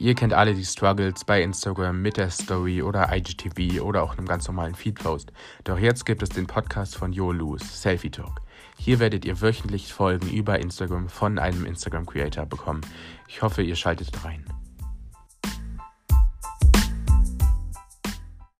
Ihr kennt alle die Struggles bei Instagram mit der Story oder IGTV oder auch einem ganz normalen Feedpost. Doch jetzt gibt es den Podcast von Jo Luz, Selfie Talk. Hier werdet ihr wöchentlich Folgen über Instagram von einem Instagram Creator bekommen. Ich hoffe, ihr schaltet rein.